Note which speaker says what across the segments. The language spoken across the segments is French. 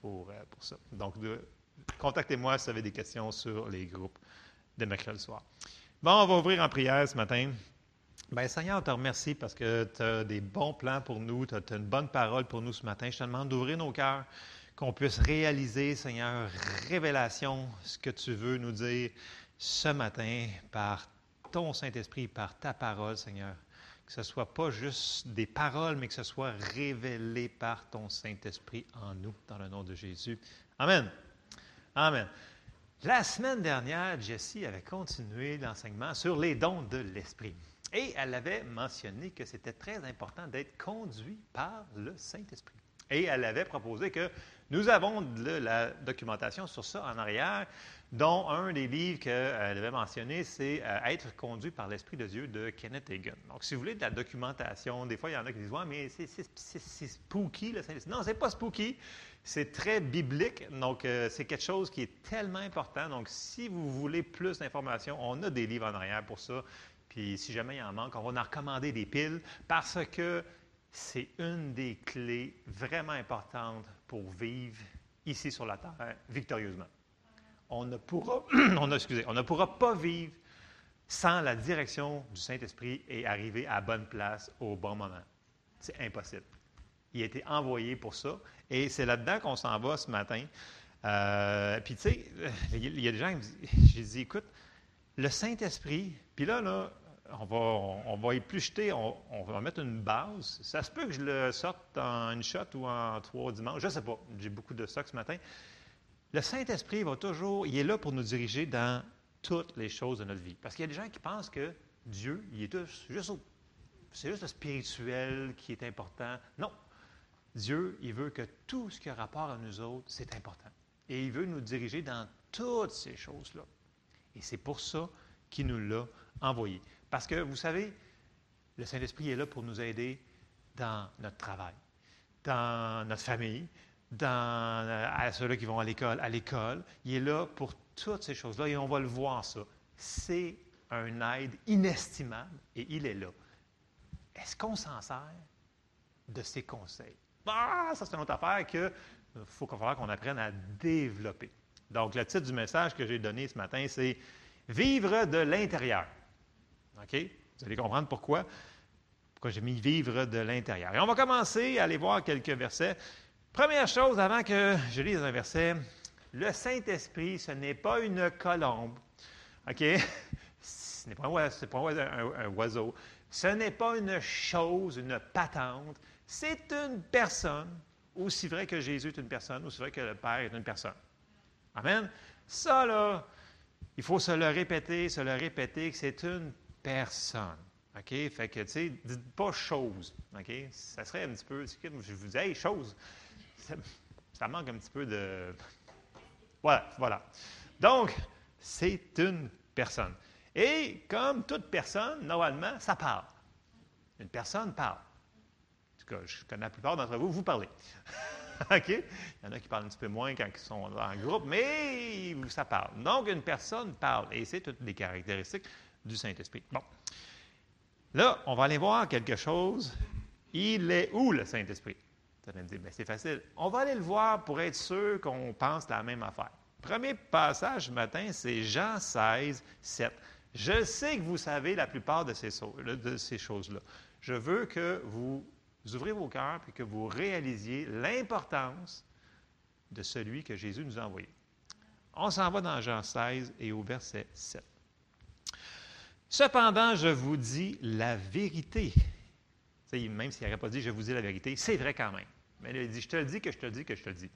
Speaker 1: pour, euh, pour ça. Donc, contactez-moi si vous avez des questions sur les groupes de mercredi soir. Bon, on va ouvrir en prière ce matin. Bien, Seigneur, on te remercie parce que tu as des bons plans pour nous, tu as, une bonne parole pour nous ce matin. Je te demande d'ouvrir nos cœurs, qu'on puisse réaliser, Seigneur, révélation, ce que tu veux nous dire ce matin par ton Saint-Esprit, par ta parole, Seigneur. Que ce ne soit pas juste des paroles, mais que ce soit révélé par ton Saint-Esprit en nous, dans le nom de Jésus. Amen. Amen. La semaine dernière, Jessie avait continué l'enseignement sur les dons de l'Esprit. Et elle avait mentionné que c'était très important d'être conduit par le Saint-Esprit. Et elle avait proposé que nous avons la documentation sur ça en arrière, dont un des livres qu'elle avait mentionné, c'est euh, Être conduit par l'Esprit de Dieu de Kenneth Hagin. Donc, si vous voulez de la documentation, des fois, il y en a qui disent Ouais, mais c'est spooky, le Saint-Esprit. Non, c'est pas spooky. C'est très biblique. Donc, euh, c'est quelque chose qui est tellement important. Donc, si vous voulez plus d'informations, on a des livres en arrière pour ça. Puis si jamais il en manque, on va en recommander des piles parce que c'est une des clés vraiment importantes pour vivre ici sur la terre victorieusement. On ne pourra, on, excusez, on ne pourra pas vivre sans la direction du Saint-Esprit et arriver à bonne place au bon moment. C'est impossible. Il a été envoyé pour ça et c'est là-dedans qu'on s'en va ce matin. Euh, puis tu sais, il y a des gens qui me disent, j'ai dit, écoute, le Saint-Esprit, puis là, là, on va, on, va y plus jeter, on, va mettre une base. Ça se peut que je le sorte en une shot ou en trois dimanches. Je ne sais pas. J'ai beaucoup de stock ce matin. Le Saint-Esprit va toujours, il est là pour nous diriger dans toutes les choses de notre vie. Parce qu'il y a des gens qui pensent que Dieu, il est juste, c'est juste le spirituel qui est important. Non. Dieu, il veut que tout ce qui a rapport à nous autres, c'est important. Et il veut nous diriger dans toutes ces choses-là. Et c'est pour ça qu'il nous l'a envoyé. Parce que, vous savez, le Saint-Esprit est là pour nous aider dans notre travail, dans notre famille, dans à ceux-là qui vont à l'école, à l'école. Il est là pour toutes ces choses-là et on va le voir ça. C'est un aide inestimable et il est là. Est-ce qu'on s'en sert de ses conseils? Ah, ça c'est une autre affaire qu'il faut qu'on apprenne à développer. Donc, le titre du message que j'ai donné ce matin, c'est Vivre de l'intérieur. OK? Vous allez comprendre pourquoi. Pourquoi j'ai mis vivre de l'intérieur. Et on va commencer à aller voir quelques versets. Première chose, avant que je lise un verset, le Saint-Esprit, ce n'est pas une colombe. OK? Ce n'est pas, un, oiseau. Ce n'est pas une chose, une patente. C'est une personne. Aussi vrai que Jésus est une personne, aussi vrai que le Père est une personne. Amen? Ça, là, il faut se le répéter, se le répéter que c'est une personne. OK? Fait que, tu sais, dites pas chose. OK? Ça serait un petit peu. Je vous dis, hey, chose. Ça, manque un petit peu de. Voilà, voilà. Donc, c'est une personne. Et comme toute personne, normalement, ça parle. Une personne parle. En tout cas, je connais la plupart d'entre vous, vous parlez. OK? Il y en a qui parlent un petit peu moins quand ils sont en groupe, mais ça parle. Donc, une personne parle. Et c'est toutes les caractéristiques du Saint-Esprit. Bon. Là, on va aller voir quelque chose. Il est où le Saint-Esprit? On va aller le voir pour être sûr qu'on pense la même affaire. Premier passage ce matin, c'est Jean 16, 7. Je sais que vous savez la plupart de ces, de ces choses-là. Je veux que vous ouvrez vos cœurs et que vous réalisiez l'importance de celui que Jésus nous a envoyé. On s'en va dans Jean 16 et au verset 7. Cependant, je vous dis la vérité. même s'il n'aurait pas dit je vous dis la vérité, c'est vrai quand même. Mais il dit je te le dis que je te le dis que je te le dis.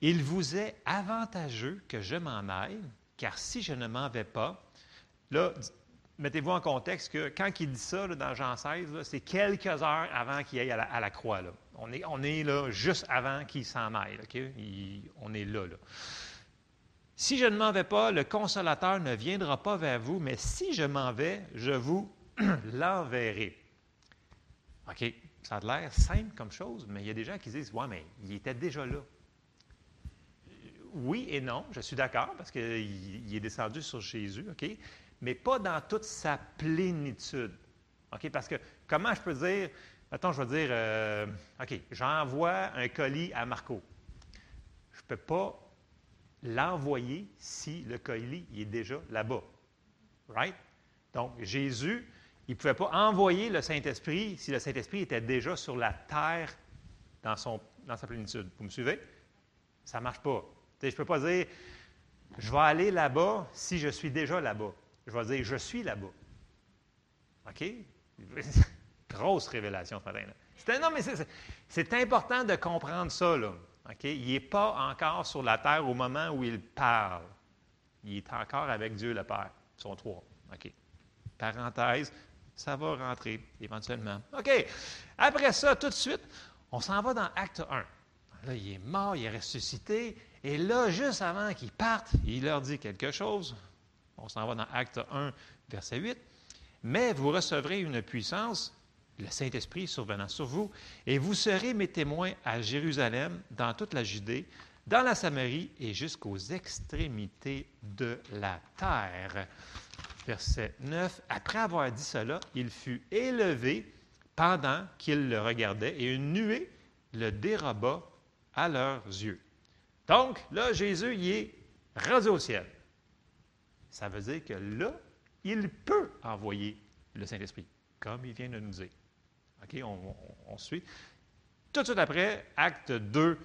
Speaker 1: Il vous est avantageux que je m'en aille, car si je ne m'en vais pas, là, mettez-vous en contexte que quand il dit ça dans Jean 16, c'est quelques heures avant qu'il aille à la, croix. On, est, on est là juste avant qu'il s'en aille. on est là. là. Si je ne m'en vais pas, le consolateur ne viendra pas vers vous, mais si je m'en vais, je vous l'enverrai. OK, ça a l'air simple comme chose, mais il y a des gens qui disent Ouais, mais il était déjà là. Oui et non, je suis d'accord, parce qu'il est descendu sur Jésus, OK, mais pas dans toute sa plénitude. OK, parce que comment je peux dire Attends, je vais dire euh, OK, j'envoie un colis à Marco. ne peux pas l'envoyer si le colis est déjà là-bas. Right? Donc, Jésus, il ne pouvait pas envoyer le Saint-Esprit si le Saint-Esprit était déjà sur la terre dans, sa plénitude. Vous me suivez? Ça ne marche pas. je ne peux pas dire, je vais aller là-bas si je suis déjà là-bas. Je vais dire, je suis là-bas. OK? Grosse révélation ce matin. Non, mais c'est important de comprendre ça. Là. Il n'est pas encore sur la terre au moment où il parle. Il est encore avec Dieu le Père. Ils sont trois. OK? Parenthèse, ça va rentrer éventuellement. OK. Après ça, tout de suite, on s'en va dans Acte 1. Là, il est mort, il est ressuscité. Et là, juste avant qu'il parte, il leur dit quelque chose. On s'en va dans Acte 1, verset 8. Mais vous recevrez une puissance le Saint-Esprit survenant sur vous, et vous serez mes témoins à Jérusalem, dans toute la Judée, dans la Samarie et jusqu'aux extrémités de la terre. Verset 9. Après avoir dit cela, il fut élevé pendant qu'il le regardait, et une nuée le déroba à leurs yeux. Donc, là, Jésus, il est rendu au ciel. Ça veut dire que là, il peut envoyer le Saint-Esprit, comme il vient de nous dire. OK, on, suit. Tout de suite après, acte 2,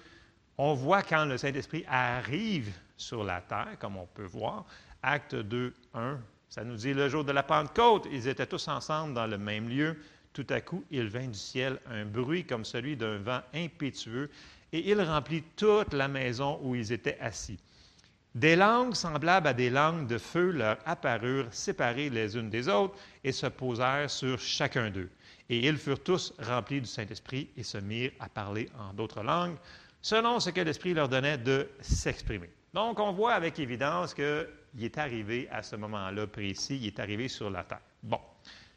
Speaker 1: on voit quand le Saint-Esprit arrive sur la terre, comme on peut voir. Acte 2, 1, ça nous dit le jour de la Pentecôte, ils étaient tous ensemble dans le même lieu. Tout à coup, il vint du ciel un bruit comme celui d'un vent impétueux, et il remplit toute la maison où ils étaient assis. Des langues semblables à des langues de feu leur apparurent séparées les unes des autres et se posèrent sur chacun d'eux. Et ils furent tous remplis du Saint-Esprit et se mirent à parler en d'autres langues, selon ce que l'Esprit leur donnait de s'exprimer. Donc, on voit avec évidence qu'il est arrivé à ce moment-là précis, il est arrivé sur la terre. Bon,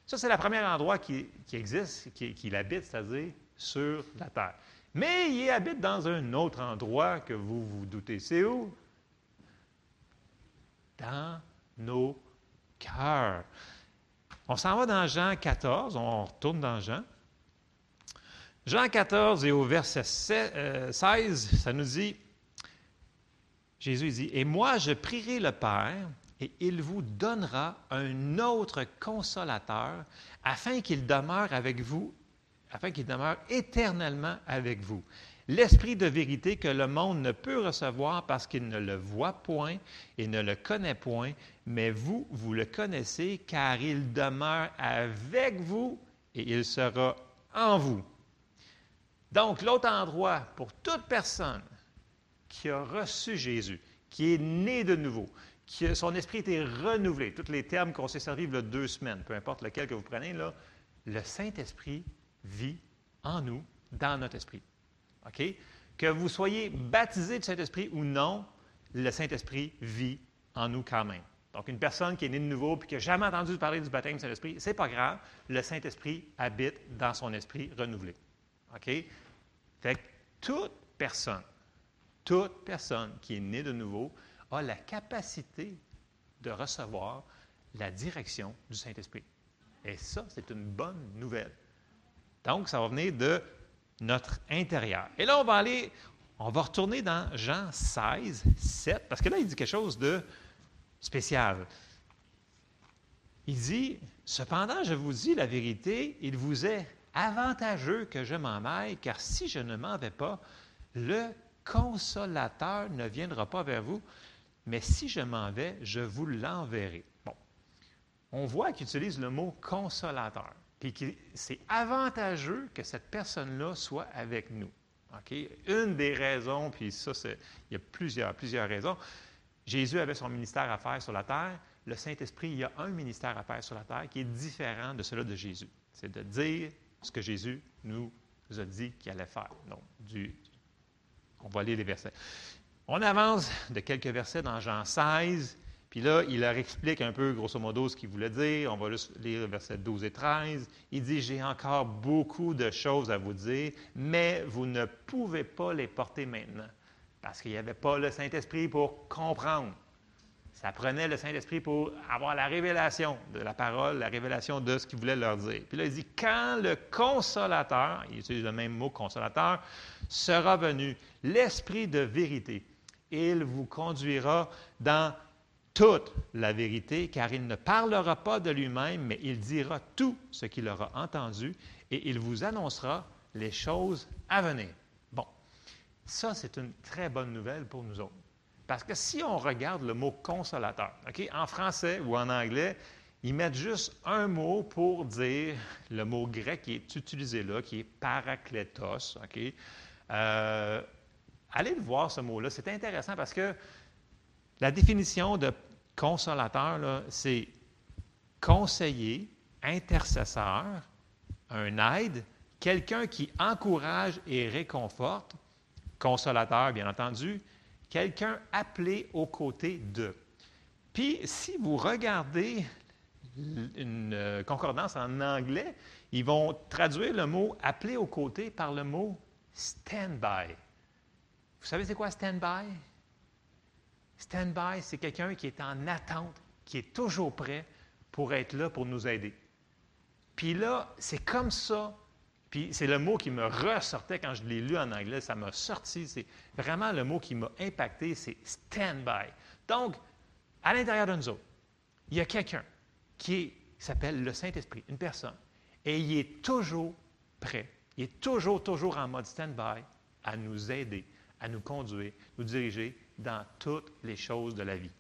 Speaker 1: ça, c'est le premier endroit qui, existe, qu'il habite, c'est-à-dire sur la terre. Mais il habite dans un autre endroit que vous vous doutez. C'est où? Dans nos cœurs. On s'en va dans Jean 14, on retourne dans Jean. Jean 14 et au verset 16, euh, ça nous dit, Jésus dit, Et moi je prierai le Père, et il vous donnera un autre consolateur, afin qu'il demeure avec vous, afin qu'il demeure éternellement avec vous l'Esprit de vérité que le monde ne peut recevoir parce qu'il ne le voit point et ne le connaît point, mais vous, vous le connaissez car il demeure avec vous et il sera en vous. Donc, l'autre endroit pour toute personne qui a reçu Jésus, qui est né de nouveau, qui son esprit a été renouvelé, tous les termes qu'on s'est servis il y a deux semaines, peu importe lequel que vous prenez, là, le Saint-Esprit vit en nous, dans notre esprit. OK? Que vous soyez baptisé du Saint-Esprit ou non, le Saint-Esprit vit en nous quand même. Donc, une personne qui est née de nouveau et qui n'a jamais entendu parler du baptême du Saint-Esprit, ce n'est pas grave. Le Saint-Esprit habite dans son esprit renouvelé. OK? Fait que toute personne, toute personne qui est née de nouveau a la capacité de recevoir la direction du Saint-Esprit. Et ça, c'est une bonne nouvelle. Donc, ça va venir de notre intérieur. Et là, on va aller, on va retourner dans Jean 16, 7, parce que là, il dit quelque chose de spécial. Il dit, Cependant, je vous dis la vérité, il vous est avantageux que je m'en aille, car si je ne m'en vais pas, le consolateur ne viendra pas vers vous, mais si je m'en vais, je vous l'enverrai. On voit qu'il utilise le mot consolateur puis c'est avantageux que cette personne-là soit avec nous. Une des raisons, puis ça, il y a plusieurs, plusieurs raisons. Jésus avait son ministère à faire sur la terre. Le Saint-Esprit, il y a un ministère à faire sur la terre qui est différent de celui de Jésus. C'est de dire ce que Jésus nous a dit qu'il allait faire. Donc, du, on va lire les versets. On avance de quelques versets dans Jean 16. Puis là, il leur explique un peu, grosso modo, ce qu'il voulait dire. On va juste lire versets 12 et 13. Il dit, j'ai encore beaucoup de choses à vous dire, mais vous ne pouvez pas les porter maintenant, parce qu'il n'y avait pas le Saint-Esprit pour comprendre. Ça prenait le Saint-Esprit pour avoir la révélation de la parole, la révélation de ce qu'il voulait leur dire. Puis là, il dit, quand le consolateur, il utilise le même mot consolateur, sera venu, l'Esprit de vérité, Il vous conduira dans toute la vérité, car il ne parlera pas de lui-même, mais il dira tout ce qu'il aura entendu et il vous annoncera les choses à venir. Bon, ça, c'est une très bonne nouvelle pour nous autres. Parce que si on regarde le mot consolateur, en français ou en anglais, ils mettent juste un mot pour dire le mot grec qui est utilisé là, qui est parakletos. Euh, allez le voir, ce mot-là. C'est intéressant parce que la définition de consolateur, c'est conseiller, intercesseur, un aide, quelqu'un qui encourage et réconforte, consolateur, bien entendu, quelqu'un appelé aux côtés de. Puis, si vous regardez une euh, concordance en anglais, ils vont traduire le mot appelé aux côtés par le mot stand-by. Vous savez c'est quoi stand-by? Stand-by, c'est quelqu'un qui est en attente, qui est toujours prêt pour être là pour nous aider. Puis là, c'est comme ça. Puis c'est le mot qui me ressortait quand je l'ai lu en anglais, ça m'a sorti. C'est vraiment le mot qui m'a impacté, c'est stand-by. Donc, à l'intérieur de nous autres, il y a quelqu'un qui s'appelle le Saint-Esprit, une personne. Et il est toujours prêt, il est toujours, toujours en mode stand-by à nous aider, à nous conduire, nous diriger dans toutes les choses de la vie.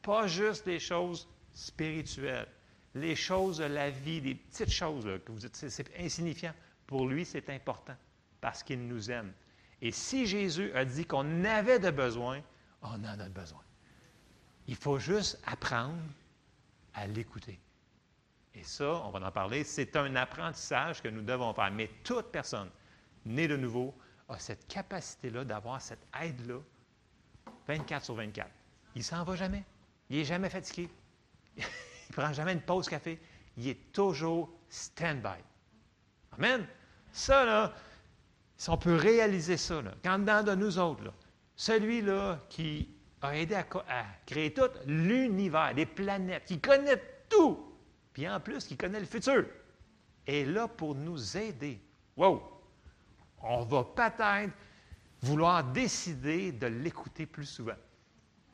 Speaker 1: Pas juste les choses spirituelles, les choses de la vie, des petites choses que vous dites, c'est insignifiant. Pour lui, c'est important parce qu'il nous aime. Et si Jésus a dit qu'on avait de besoin, on en a besoin. Il faut juste apprendre à l'écouter. Et ça, on va en parler, c'est un apprentissage que nous devons faire. Mais toute personne née de nouveau a cette capacité-là d'avoir cette aide-là 24 sur 24. Il ne s'en va jamais. Il n'est jamais fatigué. il ne prend jamais une pause café. Il est toujours stand-by. Amen. Ça, là, si on peut réaliser ça, là, quand dans de nous autres, celui-là qui a aidé à, créer tout l'univers, les planètes, qui connaît tout, puis en plus, qui connaît le futur, est là pour nous aider. Wow! On va peut-être vouloir décider de l'écouter plus souvent.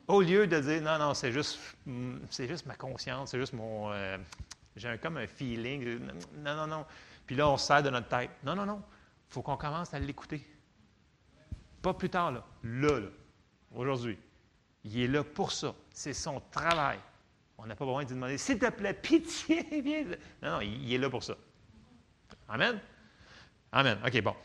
Speaker 1: Au lieu de dire non, non, c'est juste, mm, juste ma conscience, c'est juste mon. Euh, j'ai comme un feeling. Non, non, non. Puis là, on se sert de notre tête. Non, non, non. Il faut qu'on commence à l'écouter. Pas plus tard, là. Là, là. Aujourd'hui. Il est là pour ça. C'est son travail. On n'a pas besoin de lui demander, s'il te plaît, pitié, viens. Non, non, il est là pour ça. Amen? Amen. OK, bon.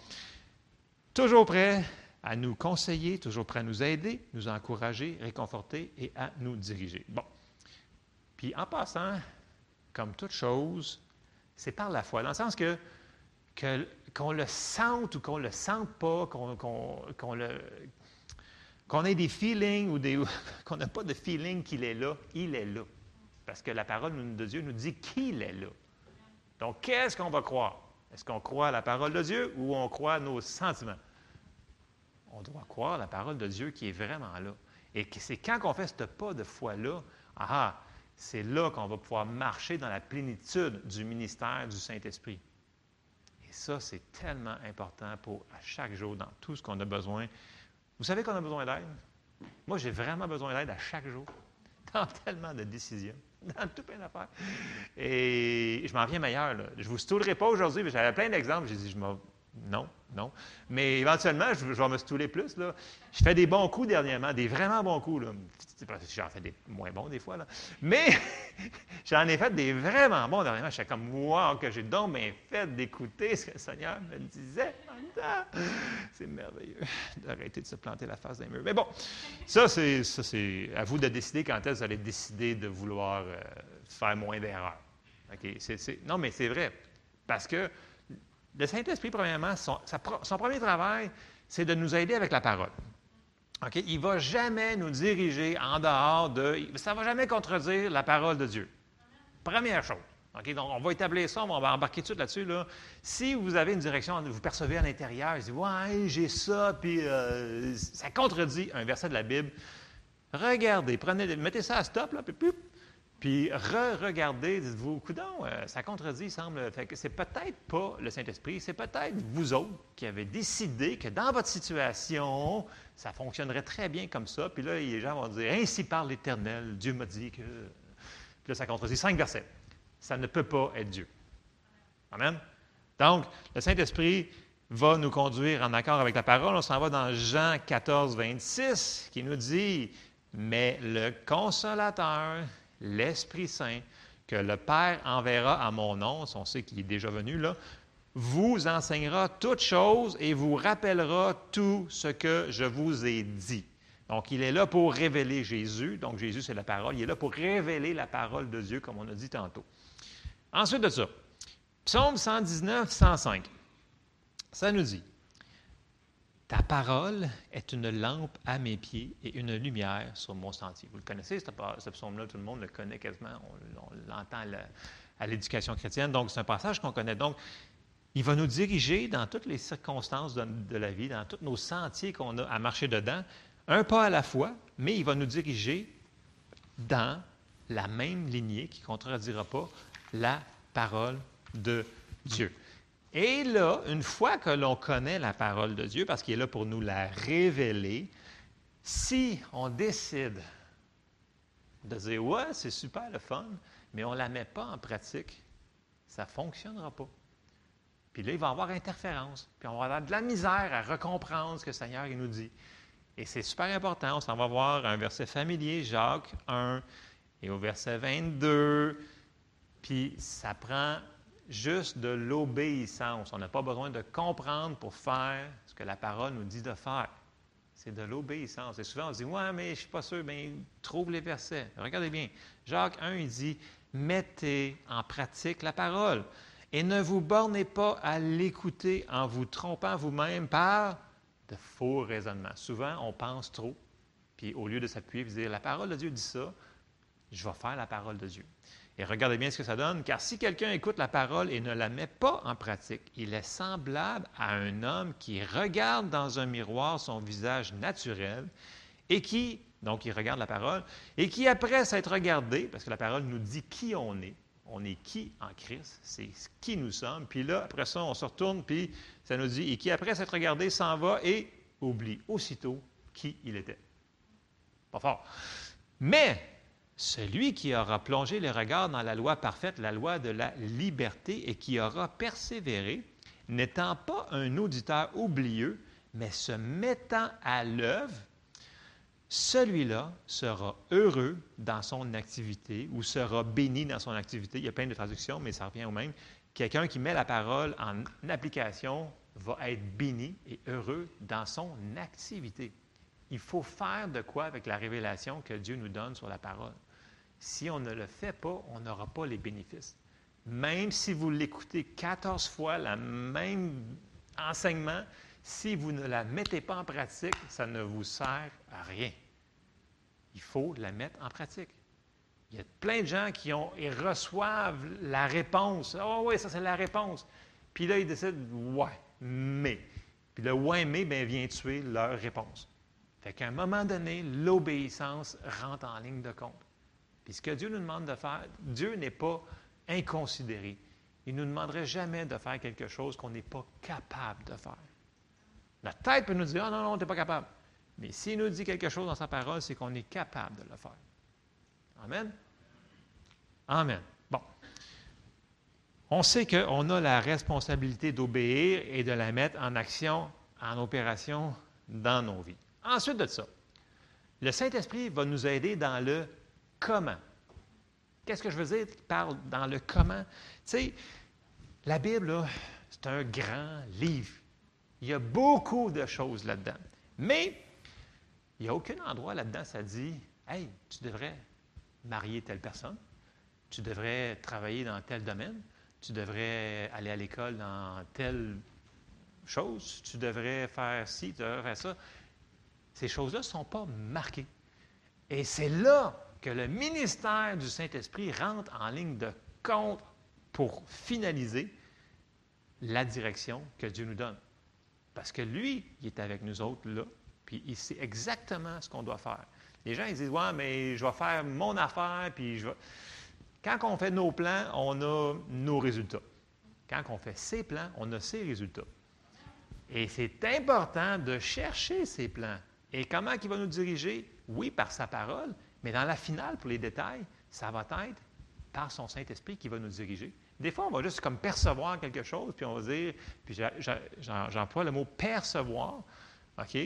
Speaker 1: Toujours prêt à nous conseiller, toujours prêt à nous aider, nous encourager, réconforter et à nous diriger. Bon. Puis en passant, comme toute chose, c'est par la foi, dans le sens que, qu'on le sente ou qu'on ne le sente pas, qu'on, qu'on ait des feelings ou qu'on n'a pas de feeling qu'il est là, il est là. Parce que la parole de Dieu nous dit qu'il est là. Donc, qu'est-ce qu'on va croire? Est-ce qu'on croit à la parole de Dieu ou on croit à nos sentiments? On doit croire à la parole de Dieu qui est vraiment là. Et c'est quand on fait ce pas de foi-là, ah, c'est là qu'on va pouvoir marcher dans la plénitude du ministère du Saint-Esprit. Et ça, c'est tellement important pour à chaque jour, dans tout ce qu'on a besoin, vous savez qu'on a besoin d'aide? Moi, j'ai vraiment besoin d'aide à chaque jour, dans tellement de décisions, dans tout plein d'affaires. Et je m'en viens meilleur. Je ne vous stoulerai pas aujourd'hui, mais j'avais plein d'exemples. J'ai dit, je non, non. Mais éventuellement, je, vais me stouler plus. Là. Je fais des bons coups dernièrement, des vraiment bons coups. J'en fais des moins bons des fois. Là. Mais j'en ai fait des vraiment bons dernièrement. Je suis comme, wow, que j'ai donc bien fait d'écouter ce que le Seigneur me disait. C'est merveilleux d'arrêter de se planter la face d'un mur. Mais bon, ça, c'est, ça, c'est à vous de décider quand est-ce que vous allez décider de vouloir euh, faire moins d'erreurs. non, mais c'est vrai. Parce que le Saint-Esprit, premièrement, son, premier travail, c'est de nous aider avec la parole. Il ne va jamais nous diriger en dehors de... Ça ne va jamais contredire la parole de Dieu. Première chose. Donc, on va établir ça, on va embarquer tout là-dessus. Là. Si vous avez une direction, vous percevez à l'intérieur, vous dites Ouais, j'ai ça, puis euh, ça contredit un verset de la Bible. Regardez, prenez, mettez ça à stop, là, puis, Puis re-regardez, dites-vous, coudon, euh, ça contredit, semble. Fait que c'est peut-être pas le Saint-Esprit, c'est peut-être vous autres qui avez décidé que dans votre situation, ça fonctionnerait très bien comme ça. Puis là, les gens vont dire Ainsi parle l'Éternel, Dieu m'a dit que. Puis là, ça contredit cinq versets. Ça ne peut pas être Dieu. Amen. Donc, le Saint-Esprit va nous conduire en accord avec la parole. On s'en va dans Jean 14, 26, qui nous dit Mais le consolateur, l'Esprit Saint, que le Père enverra à mon nom, on sait qu'il est déjà venu là, vous enseignera toutes choses et vous rappellera tout ce que je vous ai dit. Donc, il est là pour révéler Jésus. Donc, Jésus, c'est la parole. Il est là pour révéler la parole de Dieu, comme on a dit tantôt. Ensuite de ça, Psaume 119, 105. Ça nous dit ta parole est une lampe à mes pieds et une lumière sur mon sentier. Vous le connaissez, ce psaume-là, tout le monde le connaît quasiment, on, l'entend à l'éducation chrétienne, donc c'est un passage qu'on connaît. Donc, il va nous diriger dans toutes les circonstances de, la vie, dans tous nos sentiers qu'on a à marcher dedans, un pas à la fois, mais il va nous diriger dans la même lignée qui ne contredira pas la parole de Dieu. Et là, une fois que l'on connaît la parole de Dieu, parce qu'il est là pour nous la révéler, si on décide de dire Ouais, c'est super le fun, mais on ne la met pas en pratique, ça ne fonctionnera pas. Puis là, il va y avoir interférence. Puis on va avoir de la misère à recomprendre ce que le Seigneur nous dit. Et c'est super important. On s'en va voir un verset familier, Jacques 1, et au verset 22. Puis ça prend juste de l'obéissance. On n'a pas besoin de comprendre pour faire ce que la parole nous dit de faire. C'est de l'obéissance. Et souvent, on se dit Ouais, mais je ne suis pas sûr. Bien, trouve les versets. Regardez bien. Jacques 1, il dit Mettez en pratique la parole et ne vous bornez pas à l'écouter en vous trompant vous-même par de faux raisonnements. Souvent, on pense trop, puis au lieu de s'appuyer et dire La parole de Dieu dit ça, je vais faire la parole de Dieu. Et regardez bien ce que ça donne, car si quelqu'un écoute la parole et ne la met pas en pratique, il est semblable à un homme qui regarde dans un miroir son visage naturel et qui, donc il regarde la parole, et qui après s'être regardé, parce que la parole nous dit qui on est, on est qui en Christ, c'est qui nous sommes, puis là, après ça, on se retourne, puis ça nous dit, et qui après s'être regardé s'en va et oublie aussitôt qui il était. Pas fort. Mais celui qui aura plongé les regards dans la loi parfaite, la loi de la liberté, et qui aura persévéré, n'étant pas un auditeur oublieux, mais se mettant à l'œuvre, celui-là sera heureux dans son activité ou sera béni dans son activité. Il y a plein de traductions, mais ça revient au même. Quelqu'un qui met la parole en application va être béni et heureux dans son activité. Il faut faire de quoi avec la révélation que Dieu nous donne sur la parole. Si on ne le fait pas, on n'aura pas les bénéfices. Même si vous l'écoutez 14 fois, le même enseignement, si vous ne la mettez pas en pratique, ça ne vous sert à rien. Il faut la mettre en pratique. Il y a plein de gens qui ont reçoivent la réponse. Oh oui, ça c'est la réponse. Puis là, ils décident, ouais, mais. Puis le ouais, mais bien, vient tuer leur réponse. Fait qu'à un moment donné, l'obéissance rentre en ligne de compte. Puis ce que Dieu nous demande de faire, Dieu n'est pas inconsidéré. Il ne nous demanderait jamais de faire quelque chose qu'on n'est pas capable de faire. La tête peut nous dire, ah non, non, tu n'es pas capable. Mais s'il nous dit quelque chose dans sa parole, c'est qu'on est capable de le faire. Amen? Amen. Bon. On sait qu'on a la responsabilité d'obéir et de la mettre en action, en opération dans nos vies. Ensuite de ça, le Saint-Esprit va nous aider dans le comment? Qu'est-ce que je veux dire? Il parle dans le comment. Tu sais, la Bible, c'est un grand livre. Il y a beaucoup de choses là-dedans. Mais il n'y a aucun endroit là-dedans, ça dit Hey, tu devrais marier telle personne, tu devrais travailler dans tel domaine, tu devrais aller à l'école dans telle chose, tu devrais faire ci, tu devrais faire ça. Ces choses-là ne sont pas marquées. Et c'est là que le ministère du Saint-Esprit rentre en ligne de compte pour finaliser la direction que Dieu nous donne. Parce que lui, il est avec nous autres là, puis il sait exactement ce qu'on doit faire. Les gens, ils disent Ouais, mais je vais faire mon affaire, puis je vais. Quand on fait nos plans, on a nos résultats. Quand on fait ses plans, on a ses résultats. Et c'est important de chercher ces plans. Et comment il va nous diriger? Oui, par sa parole, mais dans la finale, pour les détails, ça va être par son Saint-Esprit qui va nous diriger. Des fois, on va juste comme percevoir quelque chose, puis on va dire, puis j'emploie le mot percevoir, OK?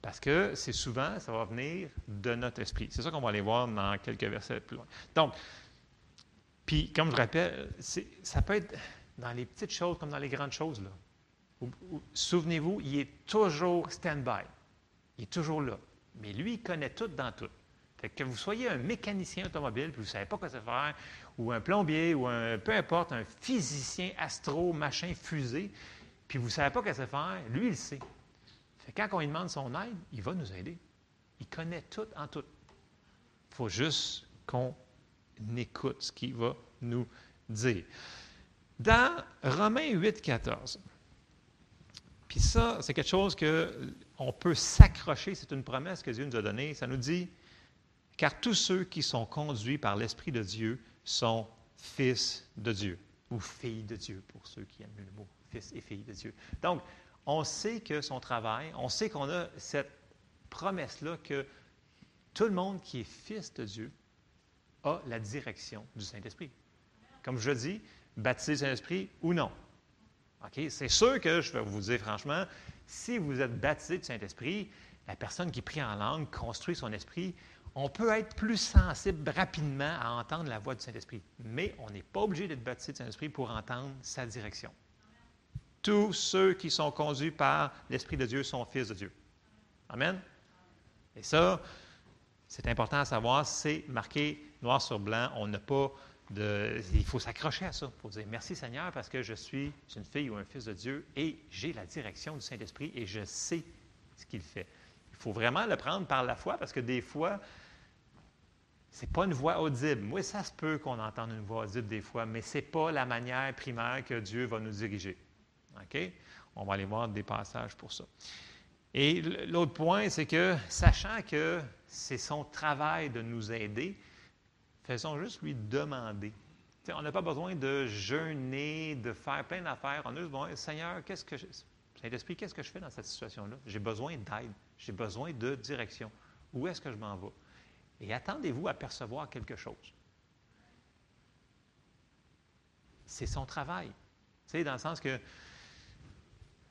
Speaker 1: Parce que c'est souvent, ça va venir de notre esprit. C'est ça qu'on va aller voir dans quelques versets plus loin. Donc, puis, comme je rappelle, ça peut être dans les petites choses comme dans les grandes choses. Souvenez-vous, il est toujours stand-by. Il est toujours là. Mais lui, il connaît tout dans tout. Fait que vous soyez un mécanicien automobile, puis vous ne savez pas quoi faire, ou un plombier, ou un, peu importe, un physicien, astro, machin, fusée, puis vous ne savez pas quoi faire, lui, il sait. Quand on lui demande son aide, il va nous aider. Il connaît tout en tout. Il faut juste qu'on écoute ce qu'il va nous dire. Dans Romains 8, 14, puis ça, c'est quelque chose qu'on peut s'accrocher, c'est une promesse que Dieu nous a donnée. Ça nous dit car tous ceux qui sont conduits par l'Esprit de Dieu sont fils de Dieu, ou filles de Dieu, pour ceux qui aiment le mot, fils et filles de Dieu. Donc, on sait que son travail, on sait qu'on a cette promesse-là que tout le monde qui est fils de Dieu a la direction du Saint-Esprit. Comme je dis, baptisé Saint-Esprit ou non. OK? C'est sûr que je vais vous dire franchement, si vous êtes baptisé du Saint-Esprit, la personne qui prie en langue construit son esprit, on peut être plus sensible rapidement à entendre la voix du Saint-Esprit, mais on n'est pas obligé d'être baptisé du Saint-Esprit pour entendre sa direction. Tous ceux qui sont conduits par l'Esprit de Dieu sont fils de Dieu. Amen. Et ça, c'est important à savoir, c'est marqué noir sur blanc. On n'a pas de. Il faut s'accrocher à ça. Il faut dire merci Seigneur parce que je suis une fille ou un fils de Dieu et j'ai la direction du Saint-Esprit et je sais ce qu'il fait. Il faut vraiment le prendre par la foi parce que des fois, ce n'est pas une voix audible. Oui, ça se peut qu'on entende une voix audible des fois, mais ce n'est pas la manière primaire que Dieu va nous diriger. OK? On va aller voir des passages pour ça. Et l'autre point, c'est que, sachant que c'est son travail de nous aider, faisons juste lui demander. on n'a pas besoin de jeûner, de faire plein d'affaires. On a juste besoin, Seigneur, qu'est-ce que je... Saint-Esprit, qu'est-ce que je fais dans cette situation-là? J'ai besoin d'aide, j'ai besoin de direction. Où est-ce que je m'en vais? Et attendez-vous à percevoir quelque chose. C'est son travail. Tu dans le sens que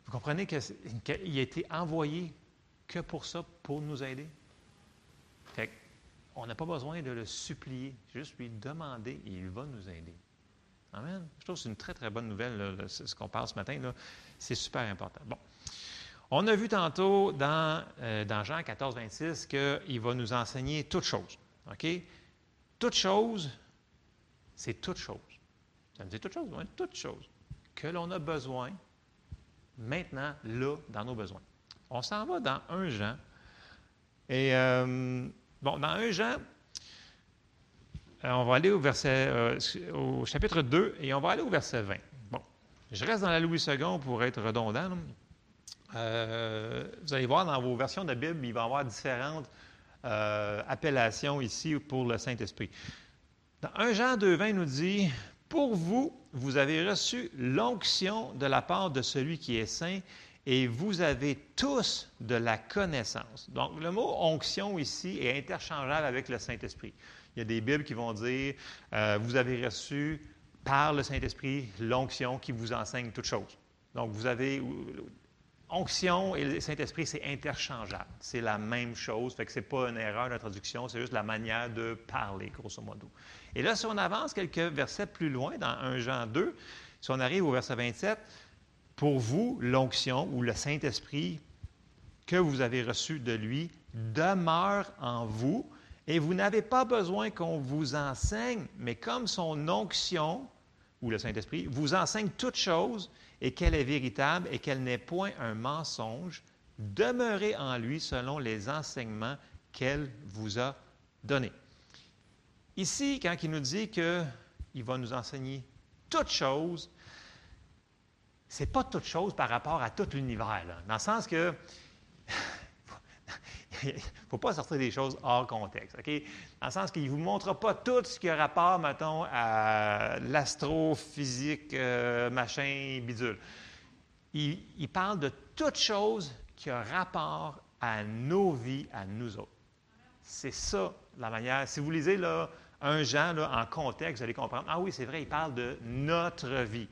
Speaker 1: vous comprenez qu'il a été envoyé que pour ça, pour nous aider? Fait on n'a pas besoin de le supplier, juste lui demander et il va nous aider. Amen. Je trouve que c'est une très, très bonne nouvelle, ce qu'on parle ce matin. C'est super important. Bon. On a vu tantôt dans, euh, Jean 14, 26 qu'il va nous enseigner toutes choses. OK? Toutes choses, c'est toutes choses. Ça me dit toutes choses? Oui, toutes choses que l'on a besoin maintenant, là, dans nos besoins. On s'en va dans un Jean. Et, euh, bon, dans un Jean, euh, on va aller au chapitre 2 et on va aller au verset 20. Bon, je reste dans la Louis II pour être redondant. Euh, vous allez voir dans vos versions de Bible, il va y avoir différentes euh, appellations ici pour le Saint-Esprit. Dans 1 Jean 2,20 nous dit Pour vous, vous avez reçu l'onction de la part de celui qui est saint et vous avez tous de la connaissance. Donc, le mot onction ici est interchangeable avec le Saint-Esprit. Il y a des Bibles qui vont dire euh, Vous avez reçu par le Saint-Esprit l'onction qui vous enseigne toutes choses. Donc, vous avez Onction et Saint-Esprit, c'est interchangeable. C'est la même chose. Fait que ce n'est pas une erreur de traduction, c'est juste la manière de parler, grosso modo. Et là, si on avance quelques versets plus loin, dans 1 Jean 2, si on arrive au verset 27, pour vous, l'onction ou le Saint-Esprit que vous avez reçu de lui demeure en vous et vous n'avez pas besoin qu'on vous enseigne, mais comme son onction ou le Saint-Esprit vous enseigne toutes choses, et qu'elle est véritable et qu'elle n'est point un mensonge, demeurez en lui selon les enseignements qu'elle vous a donnés. Ici, quand il nous dit qu'il va nous enseigner toutes choses, ce n'est pas toute chose par rapport à tout l'univers, dans le sens que il ne faut pas sortir des choses hors contexte. OK? Dans le sens qu'il ne vous montre pas tout ce qui a rapport, mettons, à l'astrophysique, euh, machin, bidule. Il, parle de toute chose qui a rapport à nos vies, à nous autres. C'est ça la manière. Si vous lisez là, un Jean en contexte, vous allez comprendre. Ah oui, c'est vrai, il parle de notre vie.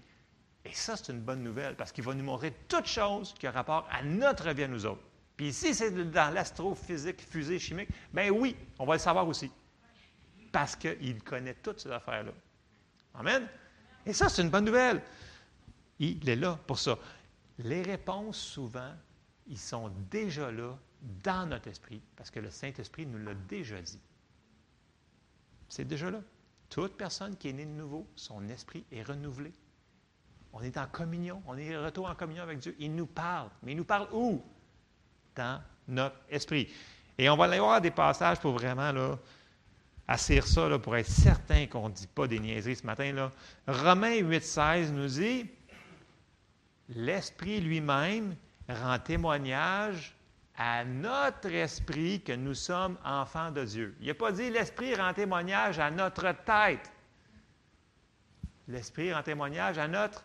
Speaker 1: Et ça, c'est une bonne nouvelle parce qu'il va nous montrer toute chose qui a rapport à notre vie à nous autres. Puis si c'est dans l'astrophysique, fusée chimique, bien oui, on va le savoir aussi. Parce qu'il connaît toutes ces affaires-là. Amen. Et ça, c'est une bonne nouvelle. Il est là pour ça. Les réponses, souvent, ils sont déjà là dans notre esprit, parce que le Saint-Esprit nous l'a déjà dit. C'est déjà là. Toute personne qui est née de nouveau, son esprit est renouvelé. On est en communion, on est retour en communion avec Dieu. Il nous parle. Mais il nous parle où? Dans notre esprit. Et on va aller voir des passages pour vraiment là, ça, là, pour être certain qu'on ne dit pas des niaiseries ce matin. Là. Romains 8, 16 nous dit L'Esprit lui-même rend témoignage à notre esprit que nous sommes enfants de Dieu. Il n'a pas dit l'Esprit rend témoignage à notre tête. L'Esprit rend témoignage à notre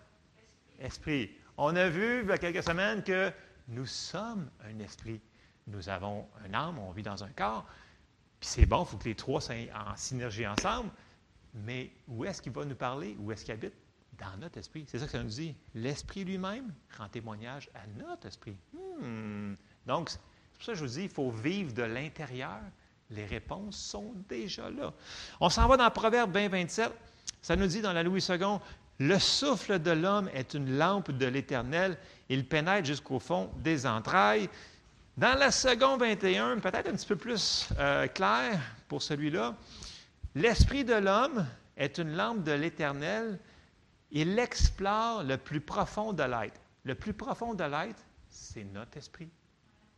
Speaker 1: esprit. On a vu il y a quelques semaines que nous sommes un esprit. Nous avons un âme, on vit dans un corps. Puis c'est bon, il faut que les trois soient en synergie ensemble. Mais où est-ce qu'il va nous parler? Où est-ce qu'il habite? Dans notre esprit. C'est ça que ça nous dit. L'esprit lui-même rend témoignage à notre esprit. Hmm. Donc, c'est pour ça que je vous dis, il faut vivre de l'intérieur. Les réponses sont déjà là. On s'en va dans Proverbe 20, 27. Ça nous dit dans la Louis II, le souffle de l'homme est une lampe de l'Éternel. Il pénètre jusqu'au fond des entrailles. Dans la seconde 21, peut-être un petit peu plus euh, clair pour celui-là, l'esprit de l'homme est une lampe de l'Éternel. Il explore le plus profond de l'être. Le plus profond de l'être, c'est notre esprit.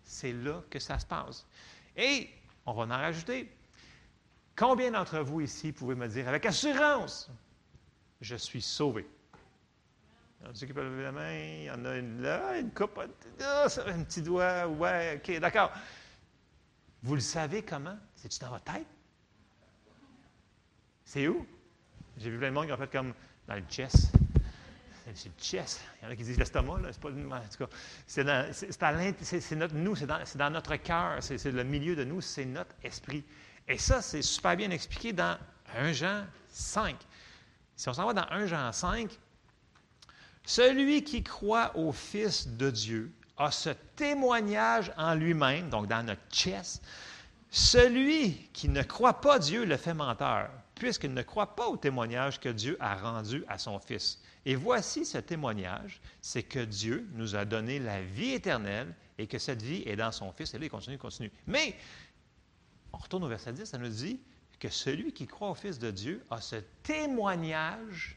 Speaker 1: C'est là que ça se passe. Et on va en rajouter. Combien d'entre vous ici pouvez me dire avec assurance, je suis sauvé. Il y en a qui peuvent lever la main, il y en a une là, une coupe, un petit doigt, ouais, OK, d'accord. Vous le savez comment? C'est-tu dans votre tête? C'est où? J'ai vu plein de monde qui ont fait comme dans le chest. C'est le chest. Il y en a qui disent l'estomac, là. C'est pas en tout cas. C'est, notre nous, c'est dans, dans, notre cœur, c'est, le milieu de nous, c'est notre esprit. Et ça, c'est super bien expliqué dans 1 Jean 5. Si on s'en va dans 1 Jean 5, celui qui croit au Fils de Dieu a ce témoignage en lui-même, donc dans notre chest. Celui qui ne croit pas Dieu le fait menteur, puisqu'il ne croit pas au témoignage que Dieu a rendu à son Fils. Et voici ce témoignage, c'est que Dieu nous a donné la vie éternelle et que cette vie est dans son Fils. Et là, il continue, continue. Mais, on retourne au verset 10, ça nous dit, que celui qui croit au Fils de Dieu a ce témoignage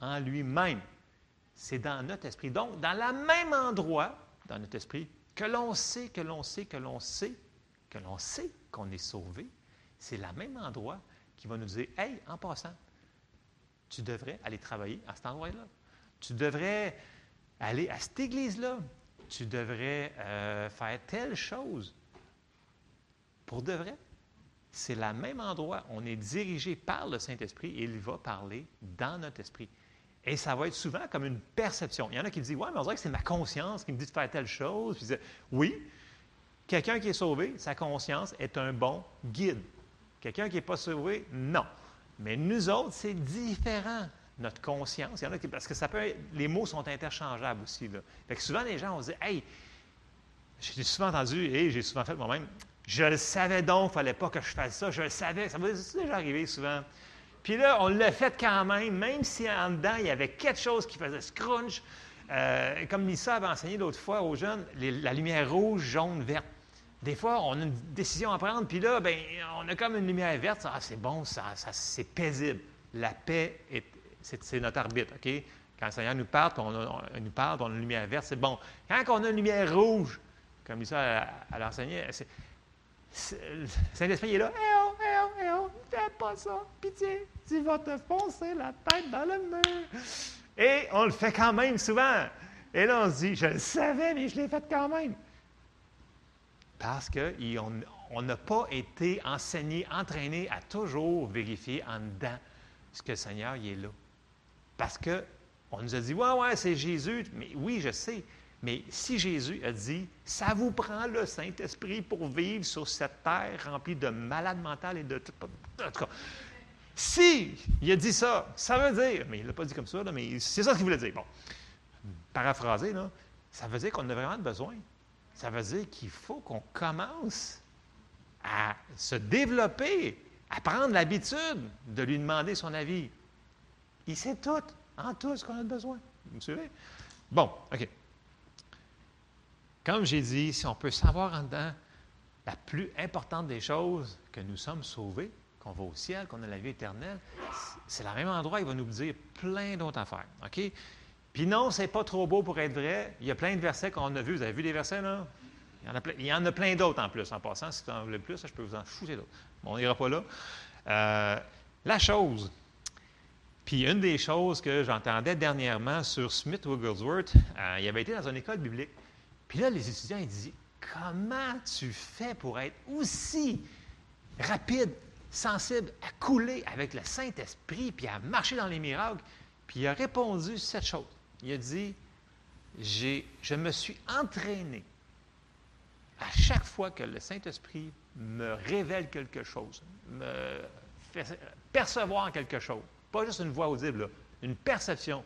Speaker 1: en lui-même. C'est dans notre esprit. Donc, dans le même endroit, dans notre esprit, que l'on sait, que l'on sait, que l'on sait, que l'on sait qu'on est sauvé, c'est le même endroit qui va nous dire Hey, en passant, tu devrais aller travailler à cet endroit-là. Tu devrais aller à cette église-là. Tu devrais euh, faire telle chose. Pour de vrai c'est le même endroit. On est dirigé par le Saint-Esprit et il va parler dans notre esprit. Et ça va être souvent comme une perception. Il y en a qui disent Ouais, mais on dirait que c'est ma conscience qui me dit de faire telle chose. Puis, oui, quelqu'un qui est sauvé, sa conscience est un bon guide. Quelqu'un qui n'est pas sauvé, non. Mais nous autres, c'est différent, notre conscience. Il y en a qui, parce que ça peut les mots sont interchangeables aussi. Là. Fait que souvent, les gens vont dire Hey, j'ai souvent entendu, et j'ai souvent fait moi-même, je le savais donc, il ne fallait pas que je fasse ça. Je le savais. Ça m'est déjà arrivé souvent. Puis là, on l'a fait quand même, même si en dedans, il y avait quelque chose qui faisait scrunch. Euh, comme Lisa avait enseigné l'autre fois aux jeunes, la lumière rouge, jaune, verte. Des fois, on a une décision à prendre, puis là, ben, on a comme une lumière verte. Ah, c'est bon, ça, c'est paisible. La paix, c'est, notre arbitre, OK? Quand le Seigneur nous parle, on, on, nous parle, on a une lumière verte, c'est bon. Quand on a une lumière rouge, comme Lisa a, a enseigné, c'est, Saint-Esprit est là. Eh oh, eh oh, eh oh, fais pas ça. Pitié, tu vas te foncer la tête dans le mur. Et on le fait quand même souvent. Et là, on se dit, je le savais, mais je l'ai fait quand même. Parce qu'on n'a pas été enseigné, entraîné à toujours vérifier en dedans ce que le Seigneur est là. Parce qu'on nous a dit, ouais, ouais, c'est Jésus. Mais oui, je sais. Mais si Jésus a dit, ça vous prend le Saint-Esprit pour vivre sur cette terre remplie de malades mentales et de tout. Cas, si il a dit ça, ça veut dire, mais il ne l'a pas dit comme ça, mais c'est ça qu'il voulait dire. Bon, paraphrasé, là, ça veut dire qu'on a vraiment besoin. Ça veut dire qu'il faut qu'on commence à se développer, à prendre l'habitude de lui demander son avis. Il sait tout, en tout ce qu'on a besoin. Vous me suivez? Bon, OK. Comme j'ai dit, si on peut savoir en dedans la plus importante des choses, que nous sommes sauvés, qu'on va au ciel, qu'on a la vie éternelle, c'est le même endroit, il va nous dire plein d'autres affaires. OK? Puis non, c'est pas trop beau pour être vrai. Il y a plein de versets qu'on a vus. Vous avez vu les versets, là? Il y en a plein, d'autres en plus, en passant. Si vous en voulez plus, je peux vous en shooter d'autres. Bon, on n'ira pas là. Euh, la chose. Puis une des choses que j'entendais dernièrement sur Smith Wigglesworth, euh, il avait été dans une école biblique. Puis là, les étudiants, ils disaient Comment tu fais pour être aussi rapide, sensible, à couler avec le Saint-Esprit, puis à marcher dans les miracles? Puis il a répondu cette chose. Il a dit Je me suis entraîné à chaque fois que le Saint-Esprit me révèle quelque chose, me fait percevoir quelque chose, pas juste une voix audible, une perception,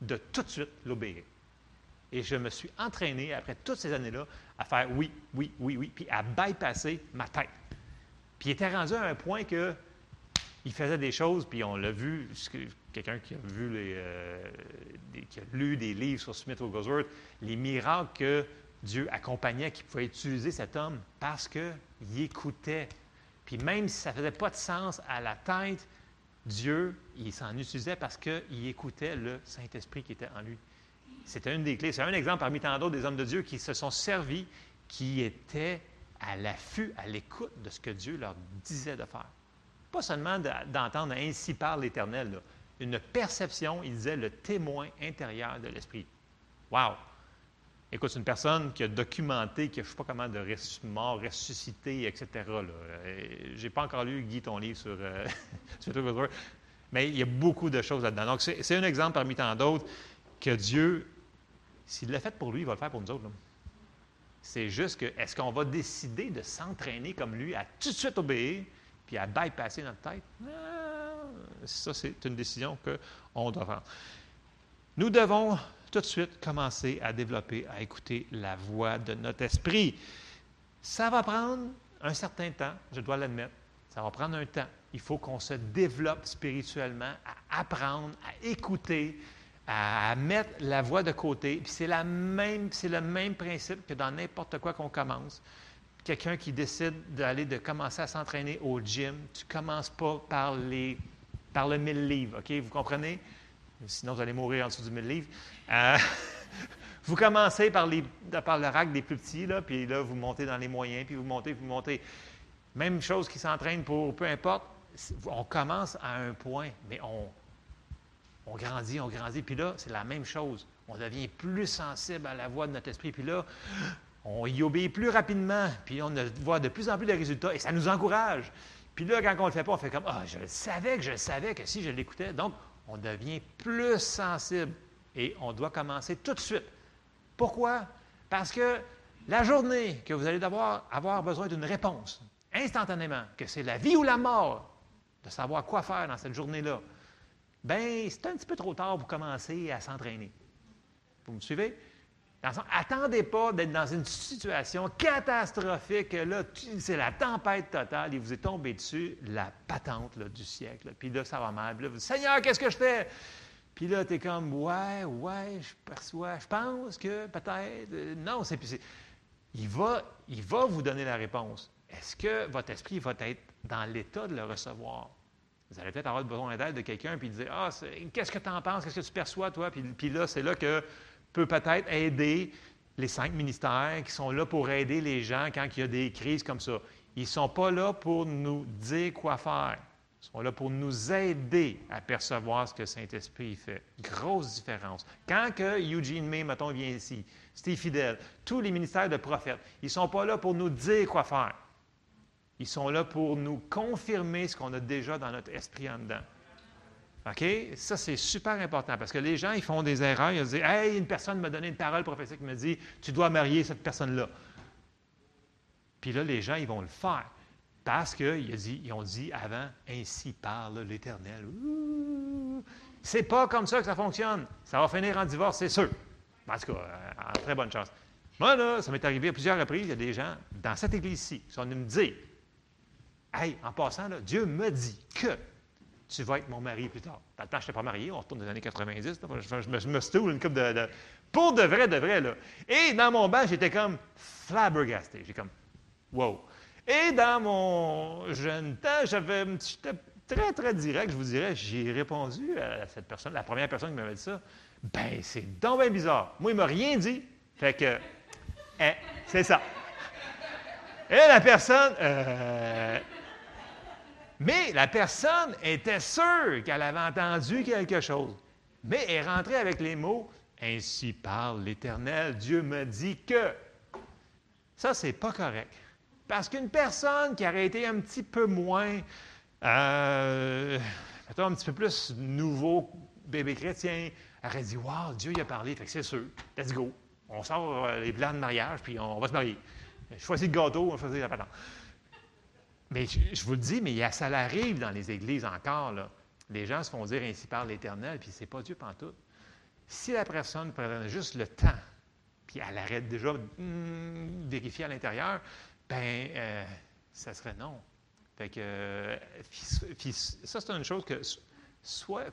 Speaker 1: de tout de suite l'obéir. Et je me suis entraîné, après toutes ces années-là, à faire oui, oui, oui, oui, puis à bypasser ma tête. Puis il était rendu à un point que il faisait des choses, puis on l'a vu, quelqu'un qui a vu les, euh, qui a lu des livres sur Smith Wigglesworth, les miracles que Dieu accompagnait, qui pouvait utiliser cet homme parce qu'il écoutait. Puis même si ça ne faisait pas de sens à la tête, Dieu, il s'en utilisait parce qu'il écoutait le Saint-Esprit qui était en lui. C'était une des clés. C'est un exemple parmi tant d'autres des hommes de Dieu qui se sont servis, qui étaient à l'affût, à l'écoute de ce que Dieu leur disait de faire. Pas seulement d'entendre ainsi par l'Éternel, une perception, il disait le témoin intérieur de l'Esprit. Wow! Écoute, c'est une personne qui a documenté, qui a, je ne sais pas comment, de mort, ressuscité, etc. Je n'ai pas encore lu, Guy, ton livre sur, euh, sur mais il y a beaucoup de choses là-dedans. Donc, c'est un exemple parmi tant d'autres que Dieu s'il l'a fait pour lui, il va le faire pour nous autres. C'est juste que, est-ce qu'on va décider de s'entraîner comme lui, à tout de suite obéir, puis à bypasser notre tête? ça, c'est une décision qu'on doit prendre. Nous devons tout de suite commencer à développer, à écouter la voix de notre esprit. Ça va prendre un certain temps, je dois l'admettre. Ça va prendre un temps. Il faut qu'on se développe spirituellement, à apprendre, à écouter, à mettre la voix de côté. C'est, la même, c'est le même principe que dans n'importe quoi qu'on commence. Quelqu'un qui décide d'aller, de commencer à s'entraîner au gym, tu ne commences pas par, les, par le 1000 livres, OK? Vous comprenez? Sinon, vous allez mourir en dessous du 1000 livres. Euh, vous commencez par, les, par le rack des plus petits, là, puis là, vous montez dans les moyens, puis vous montez, vous montez. Même chose qui s'entraîne pour peu importe. On commence à un point, mais on, on grandit, on grandit. Puis là, c'est la même chose. On devient plus sensible à la voix de notre esprit. Puis là, on y obéit plus rapidement. Puis on voit de plus en plus de résultats. Et ça nous encourage. Puis là, quand on ne le fait pas, on fait comme Ah, je savais que je savais que si je l'écoutais. Donc, on devient plus sensible. Et on doit commencer tout de suite. Pourquoi? Parce que la journée que vous allez devoir avoir besoin d'une réponse, instantanément, que c'est la vie ou la mort, de savoir quoi faire dans cette journée-là, ben c'est un petit peu trop tard pour commencer à s'entraîner. Vous me suivez? attendez pas d'être dans une situation catastrophique. Là, c'est la tempête totale. Il vous est tombé dessus la patente du siècle. Puis là, ça va mal. Puis là, vous dites, Seigneur, qu'est-ce que je fais? Puis là, tu es comme, ouais, ouais, je perçois, je pense que peut-être. Euh, non, c'est. Il va, il va vous donner la réponse. Est-ce que votre esprit va être dans l'état de le recevoir? Vous allez peut-être avoir besoin d'aide de quelqu'un, puis dire Ah, qu'est-ce que tu en penses, qu'est-ce que tu perçois, toi? Puis, là, c'est là que peut peut-être aider les cinq ministères qui sont là pour aider les gens quand il y a des crises comme ça. Ils ne sont pas là pour nous dire quoi faire. Ils sont là pour nous aider à percevoir ce que Saint-Esprit fait. Grosse différence. Quand que Eugene May, mettons, vient ici, Steve Fidèle, tous les ministères de prophètes, ils ne sont pas là pour nous dire quoi faire. Ils sont là pour nous confirmer ce qu'on a déjà dans notre esprit en dedans. OK? Ça, c'est super important parce que les gens, ils font des erreurs. Ils disent Hey, une personne m'a donné une parole prophétique qui me dit Tu dois marier cette personne-là. Puis là, les gens, ils vont le faire. Parce qu'ils ont dit avant Ainsi parle l'Éternel. C'est pas comme ça que ça fonctionne. Ça va finir en divorce, c'est sûr. En tout cas, en très bonne chance. Moi, là, ça m'est arrivé à plusieurs reprises. Il y a des gens dans cette église-ci qui sont venus me dire Hey, en passant, Dieu me dit que tu vas être mon mari plus tard. Dans le temps, je n'étais pas marié, on retourne des années 90, je, me, je stoule une coupe de, Pour de vrai, de vrai, là. Et dans mon banc, j'étais comme flabbergasté. J'ai comme, wow. Et dans mon jeune temps, j'avais, j'étais très, très direct, je vous dirais, j'ai répondu à cette personne, la première personne qui m'avait dit ça. Ben, c'est donc bien bizarre. Moi, il ne m'a rien dit. Fait que, hein, c'est ça. Et la personne, euh, mais la personne était sûre qu'elle avait entendu quelque chose. Mais elle rentrait avec les mots Ainsi parle l'Éternel, Dieu me dit que. Ça, c'est pas correct. Parce qu'une personne qui aurait été un petit peu moins, euh, un petit peu plus nouveau bébé chrétien, aurait dit Wow, Dieu y a parlé, fait que c'est sûr, let's go. On sort euh, les plans de mariage, puis on va se marier. Choisis le gâteau, on choisit la patente. Mais je, vous le dis, mais ça arrive dans les églises encore. Là. Les gens se font dire ainsi par l'Éternel, puis c'est pas Dieu pantoute. Si la personne prenait juste le temps, puis elle arrête déjà de hmm, vérifier à l'intérieur, ben euh, ça serait non. Fait que, ça, c'est une chose que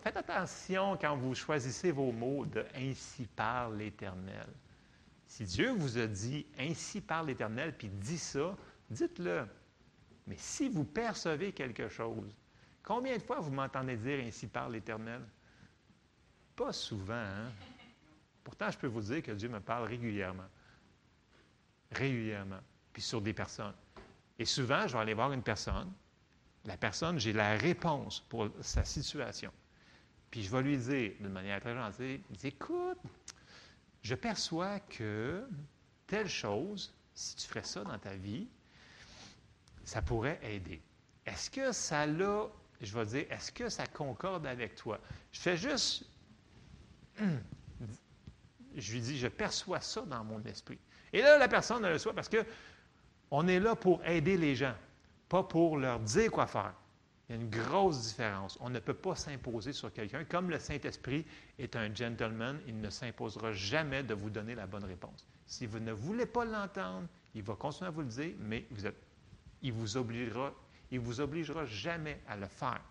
Speaker 1: faites attention quand vous choisissez vos mots de ainsi par l'Éternel. Si Dieu vous a dit ainsi par l'Éternel, puis dit ça, dites-le. Mais si vous percevez quelque chose, combien de fois vous m'entendez dire ainsi par l'Éternel? Pas souvent, hein? Pourtant, je peux vous dire que Dieu me parle régulièrement. Régulièrement. Puis sur des personnes. Et souvent, je vais aller voir une personne. La personne, j'ai la réponse pour sa situation. Puis je vais lui dire, d'une manière très gentille, écoute, je perçois que telle chose, si tu ferais ça dans ta vie, ça pourrait aider. Est-ce que ça l'a, je vais dire, est-ce que ça concorde avec toi? Je fais juste, je lui dis, je perçois ça dans mon esprit. Et là, la personne le reçoit parce que on est là pour aider les gens, pas pour leur dire quoi faire. Il y a une grosse différence. On ne peut pas s'imposer sur quelqu'un. Comme le Saint-Esprit est un gentleman, il ne s'imposera jamais de vous donner la bonne réponse. Si vous ne voulez pas l'entendre, il va continuer à vous le dire, mais vous êtes il vous vous obligera jamais à le faire.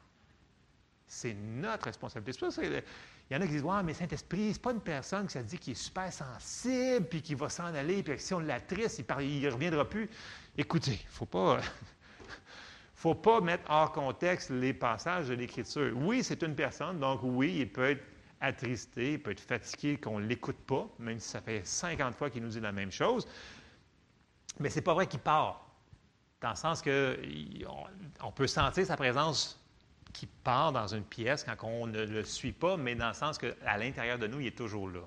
Speaker 1: C'est notre responsabilité. il y en a qui disent mais Saint-Esprit, ce n'est pas une personne qui se dit qu'il est super sensible, puis qui va s'en aller, puis si on l'attriste, il ne reviendra plus. Écoutez, il ne faut pas. faut pas mettre hors contexte les passages de l'Écriture. Oui, c'est une personne, donc oui, il peut être attristé, il peut être fatigué qu'on ne l'écoute pas, même si ça fait 50 fois qu'il nous dit la même chose. Mais ce n'est pas vrai qu'il part dans le sens qu'on peut sentir sa présence qui part dans une pièce quand on ne le suit pas, mais dans le sens qu'à l'intérieur de nous, il est toujours là.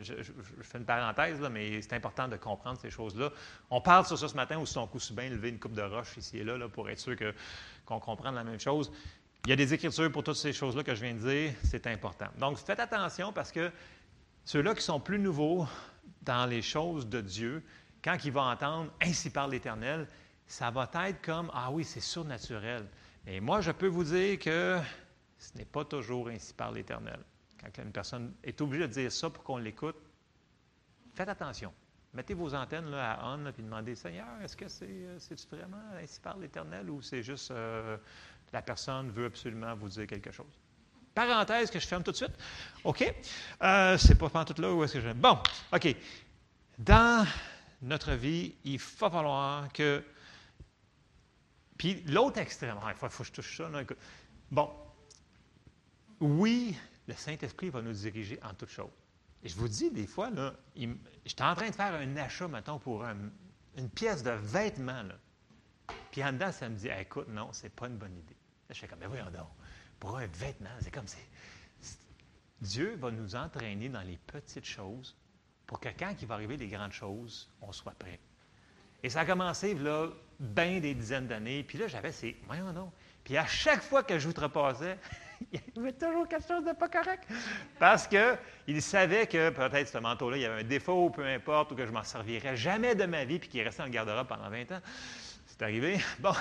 Speaker 1: Je, fais une parenthèse, là, mais c'est important de comprendre ces choses-là. On parle sur ça ce matin, où son coup bien lever une coupe de roche ici et là, là pour être sûr qu'on comprenne la même chose. Il y a des écritures pour toutes ces choses-là que je viens de dire, c'est important. Donc, faites attention parce que ceux-là qui sont plus nouveaux dans les choses de Dieu, quand ils vont entendre Ainsi parle l'Éternel, ça va être comme Ah oui, c'est surnaturel. Et moi, je peux vous dire que ce n'est pas toujours ainsi par l'Éternel. Quand une personne est obligée de dire ça pour qu'on l'écoute, faites attention. Mettez vos antennes là, à on, puis demandez Seigneur, est-ce que c'est euh, vraiment ainsi par l'Éternel ou c'est juste euh, la personne veut absolument vous dire quelque chose? Parenthèse que je ferme tout de suite. OK? Euh, c'est pas tout là où est-ce que je. Bon, OK. Dans notre vie, il va falloir que puis l'autre extrême, il faut, que je touche ça. Bon, oui, le Saint-Esprit va nous diriger en toutes choses. Et je vous dis, des fois, là, j'étais en train de faire un achat, mettons, pour une pièce de vêtement. Là. Puis en dedans, ça me dit écoute, non, c'est pas une bonne idée. je fais comme, mais voyons donc, pour un vêtement, c'est comme, c'est, Dieu va nous entraîner dans les petites choses pour que quand il va arriver les grandes choses, on soit prêt. Et ça a commencé, là, bien des dizaines d'années. Puis là, j'avais ces. Voyons non. Puis à chaque fois que je vous trépassais, il y avait toujours quelque chose de pas correct. Parce qu'il savait que peut-être ce manteau-là, il y avait un défaut, peu importe, ou que je m'en servirais jamais de ma vie, puis qu'il restait le garde-robe pendant 20 ans. C'est arrivé. Bon.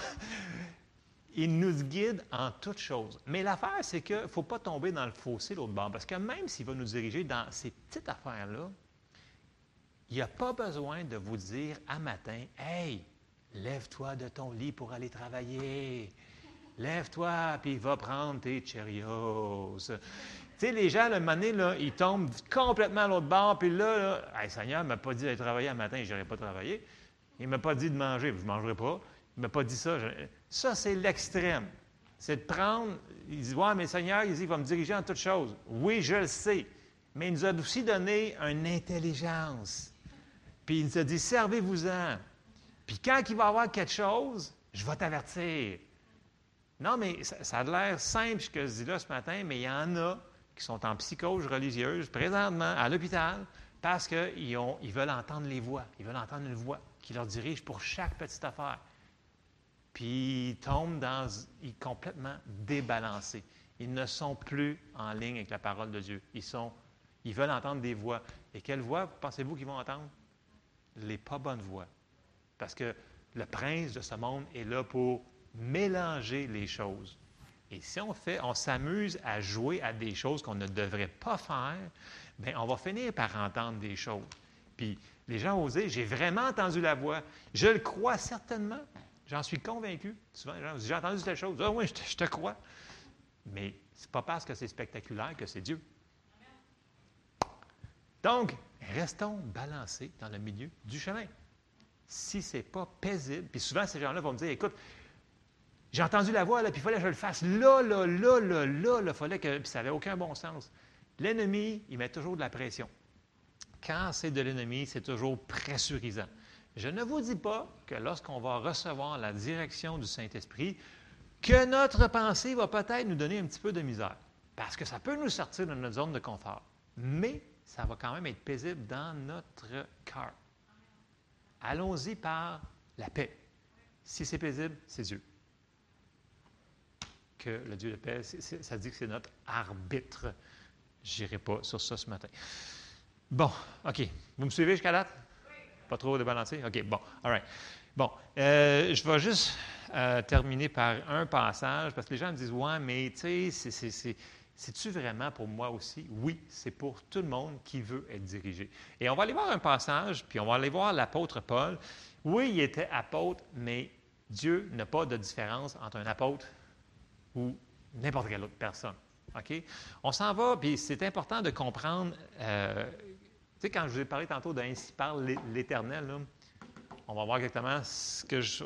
Speaker 1: Il nous guide en toutes choses. Mais l'affaire, c'est qu'il ne faut pas tomber dans le fossé l'autre bord. Parce que même s'il va nous diriger dans ces petites affaires-là, il n'y a pas besoin de vous dire à matin Hey, lève-toi de ton lit pour aller travailler. Lève-toi, puis va prendre tes Cheerios. Tu sais, les gens, le moment là, ils tombent complètement à l'autre bord, puis là, là Seigneur ne m'a pas dit d'aller travailler un matin, je n'irai pas travailler. Il ne m'a pas dit de manger, je ne mangerai pas. Il ne m'a pas dit ça. Ça, c'est l'extrême. C'est de prendre, il dit, ouais, mais Seigneur, il va me diriger en toutes choses. Oui, je le sais. Mais il nous a aussi donné une intelligence. Puis il nous a dit, servez-vous-en. Puis quand il va y avoir quelque chose, je vais t'avertir. Non, mais ça, a l'air simple ce que je dis là ce matin, mais il y en a qui sont en psychose religieuse présentement à l'hôpital parce qu'ils ils veulent entendre les voix. Ils veulent entendre une voix qui leur dirige pour chaque petite affaire. Puis ils tombent dans. Ils sont complètement débalancés. Ils ne sont plus en ligne avec la parole de Dieu. Ils, sont, ils veulent entendre des voix. Et quelles voix pensez-vous qu'ils vont entendre? Les pas bonnes voix. Parce que le prince de ce monde est là pour mélanger les choses. Et si on fait, on s'amuse à jouer à des choses qu'on ne devrait pas faire, bien, on va finir par entendre des choses. Puis les gens ont osé, j'ai vraiment entendu la voix. Je le crois certainement. J'en suis convaincu. Souvent, les gens disent, j'ai entendu telle chose. Ah oui, je te, crois. Mais ce n'est pas parce que c'est spectaculaire que c'est Dieu. Donc, restons balancés dans le milieu du chemin. Si ce n'est pas paisible, puis souvent ces gens-là vont me dire, écoute, j'ai entendu la voix, là, puis il fallait que je le fasse là, là, là, là, là, il fallait que, puis ça n'avait aucun bon sens. L'ennemi, il met toujours de la pression. Quand c'est de l'ennemi, c'est toujours pressurisant. Je ne vous dis pas que lorsqu'on va recevoir la direction du Saint-Esprit, que notre pensée va peut-être nous donner un petit peu de misère, parce que ça peut nous sortir de notre zone de confort, mais ça va quand même être paisible dans notre cœur. Allons-y par la paix. Si c'est paisible, c'est Dieu. Que le Dieu de paix, ça dit que c'est notre arbitre. Je n'irai pas sur ça ce matin. Bon, OK. Vous me suivez jusqu'à date? Pas trop débalancé? OK, bon. All right. Bon, euh, je vais juste euh, terminer par un passage, parce que les gens me disent, ouais, mais tu sais, c'est-tu vraiment pour moi aussi? Oui, c'est pour tout le monde qui veut être dirigé. Et on va aller voir un passage, puis on va aller voir l'apôtre Paul. Oui, il était apôtre, mais Dieu n'a pas de différence entre un apôtre ou n'importe quelle autre personne. OK? On s'en va, puis c'est important de comprendre euh, tu sais, quand je vous ai parlé tantôt d'Ainsi parle l'Éternel, on va voir exactement ce que je,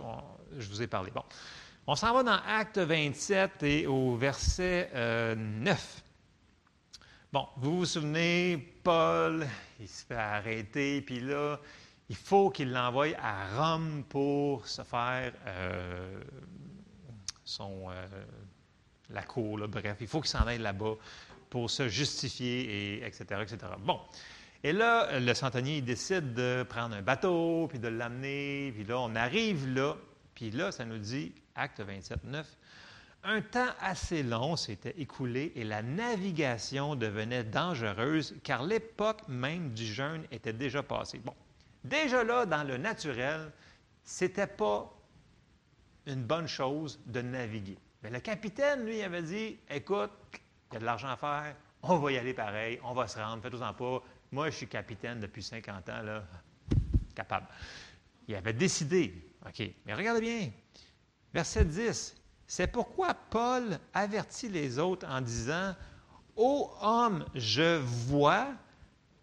Speaker 1: vous ai parlé. Bon. On s'en va dans Acte 27 et au verset 9. Euh, bon, vous vous souvenez, Paul, il se fait arrêter, puis là, il faut qu'il l'envoie à Rome pour se faire euh, son, euh, la cour, bref, il faut qu'il s'en aille là-bas pour se justifier, et etc., etc. Bon, et là, le centenier, il décide de prendre un bateau, puis de l'amener, puis là, on arrive là, puis là, ça nous dit, acte 27, 9, un temps assez long s'était écoulé et la navigation devenait dangereuse car l'époque même du jeûne était déjà passée. Bon, déjà là, dans le naturel, c'était pas une bonne chose de naviguer. Mais le capitaine, lui, avait dit Écoute, il y a de l'argent à faire, on va y aller pareil, on va se rendre, faites-en pas, moi, je suis capitaine depuis 50 ans, là, capable. Il avait décidé. OK, mais regardez bien. Verset 10. C'est pourquoi Paul avertit les autres en disant Ô homme, je vois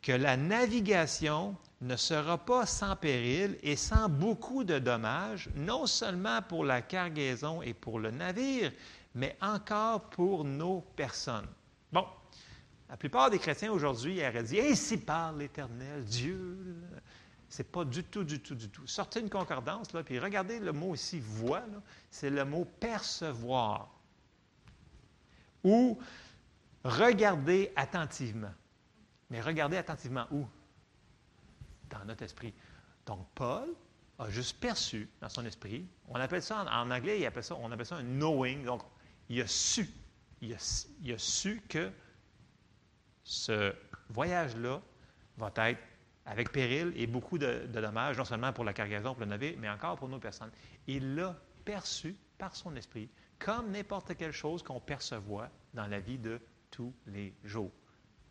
Speaker 1: que la navigation ne sera pas sans péril et sans beaucoup de dommages, non seulement pour la cargaison et pour le navire, mais encore pour nos personnes. Bon, la plupart des chrétiens aujourd'hui auraient dit Ainsi parle l'Éternel, Dieu. Ce n'est pas du tout, du tout, du tout. Sortez une concordance, là, puis regardez le mot ici, voix, c'est le mot percevoir. Ou regarder attentivement. Mais regarder attentivement où? Dans notre esprit. Donc, Paul a juste perçu dans son esprit. On appelle ça, en, anglais, il appelle ça, on appelle ça un knowing. Donc, il a su. Il a, su que ce voyage-là va être avec péril et beaucoup de, dommages, non seulement pour la cargaison, pour le navire, mais encore pour nos personnes. Il l'a perçu par son esprit, comme n'importe quelle chose qu'on percevoit dans la vie de tous les jours.